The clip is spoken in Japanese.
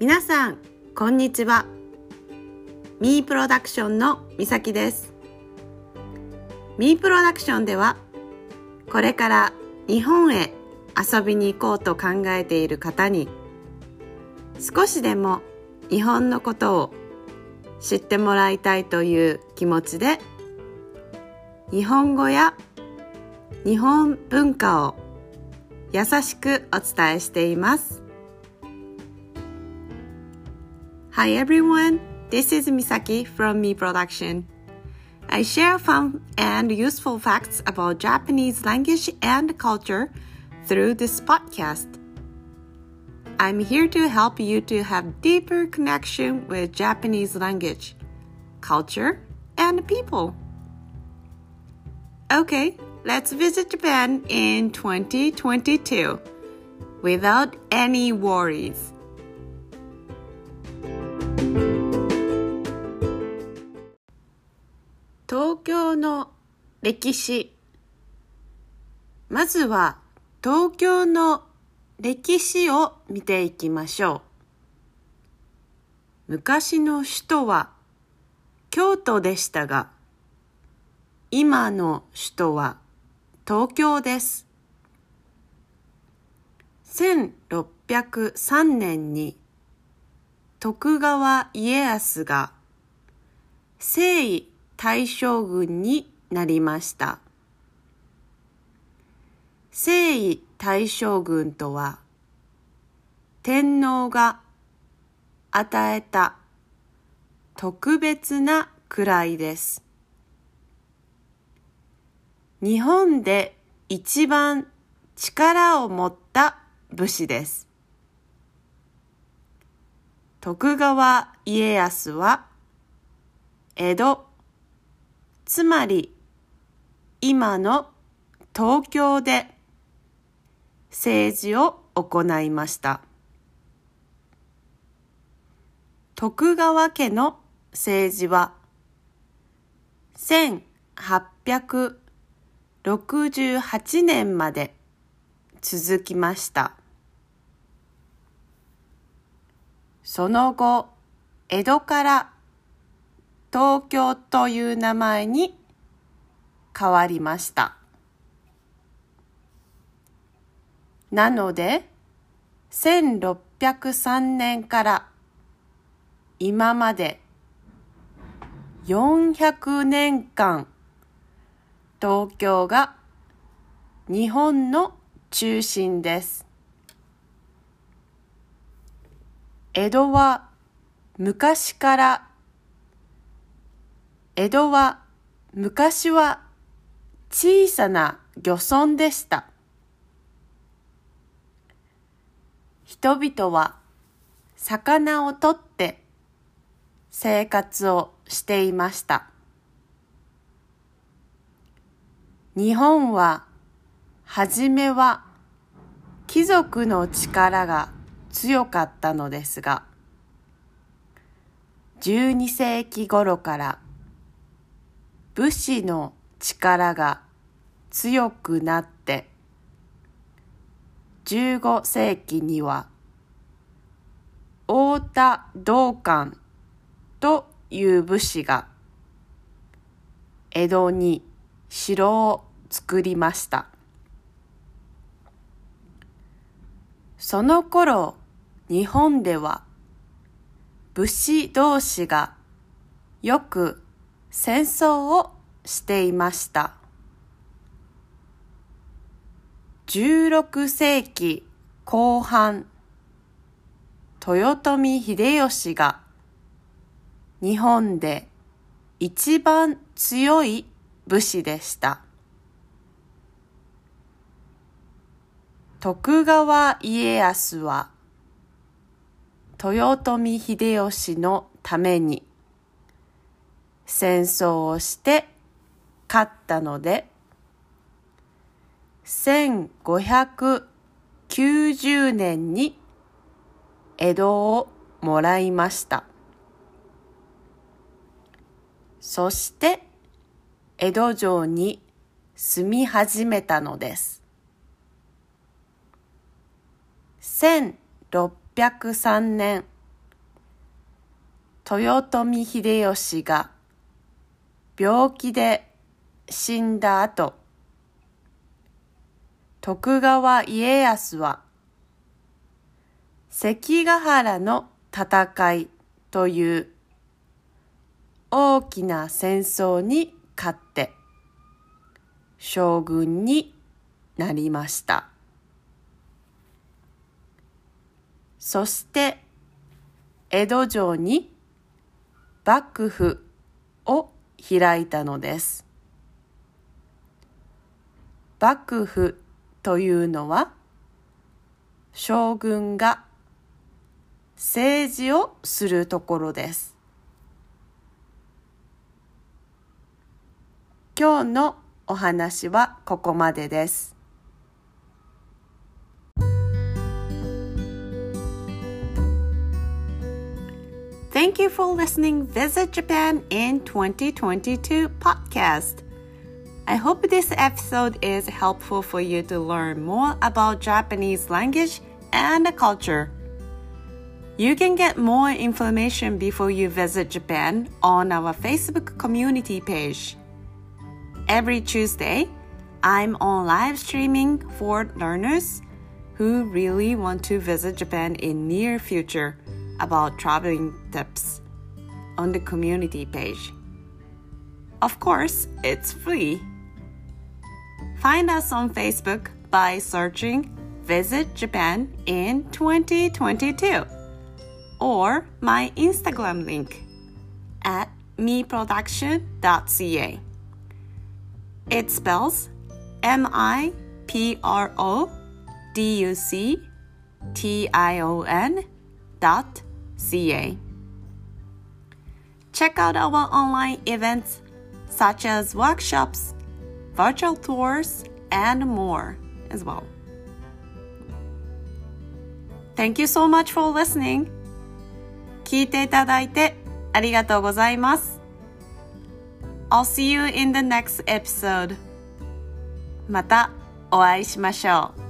皆さんこんにちはミープロダクションのみさきですミープロダクションではこれから日本へ遊びに行こうと考えている方に少しでも日本のことを知ってもらいたいという気持ちで日本語や日本文化を優しくお伝えしています。Hi everyone, this is Misaki from Me Production. I share fun and useful facts about Japanese language and culture through this podcast. I'm here to help you to have deeper connection with Japanese language, culture, and people. Okay, let's visit Japan in 2022 without any worries. 京の歴史まずは東京の歴史を見ていきましょう昔の首都は京都でしたが今の首都は東京です。1603年に徳川家康が征夷大将軍になりました。征夷大将軍とは天皇が与えた特別な位です。日本で一番力を持った武士です。徳川家康は江戸、つまり今の東京で政治を行いました。徳川家の政治は1868年まで続きました。その後、江戸から東京という名前に変わりました。なので、1603年から今まで400年間東京が日本の中心です。江戸は昔から江戸は昔は小さな漁村でした。人々は魚を取って生活をしていました。日本は、はじめは貴族の力が強かったのですが、12世紀頃から武士の力が強くなって、15世紀には太田道館という武士が江戸に城を作りました。その頃、日本では武士同士がよく戦争をしていました。16世紀後半、豊臣秀吉が日本で一番強い武士でした。徳川家康は豊臣秀吉のために戦争をして勝ったので1590年に江戸をもらいました。そして江戸城に住み始めたのです。1603年豊臣秀吉が病気で死んだ後、徳川家康は関ヶ原の戦いという大きな戦争に勝って将軍になりました。そして江戸城に幕府を開いたのです。幕府というのは将軍が政治をするところです。今日のお話はここまでです。Thank you for listening Visit Japan in 2022 podcast. I hope this episode is helpful for you to learn more about Japanese language and culture. You can get more information before you visit Japan on our Facebook community page. Every Tuesday, I'm on live streaming for learners who really want to visit Japan in near future about traveling tips on the community page. Of course, it's free. Find us on Facebook by searching Visit Japan in 2022 or my Instagram link at meproduction.ca. It spells M I P R O D U C T I O N dot ca. Check out our online events such as workshops, virtual tours, and more as well. Thank you so much for listening. 聞いていただいてありがとうございます。I'll see you in the next episode. またお会いしましょう。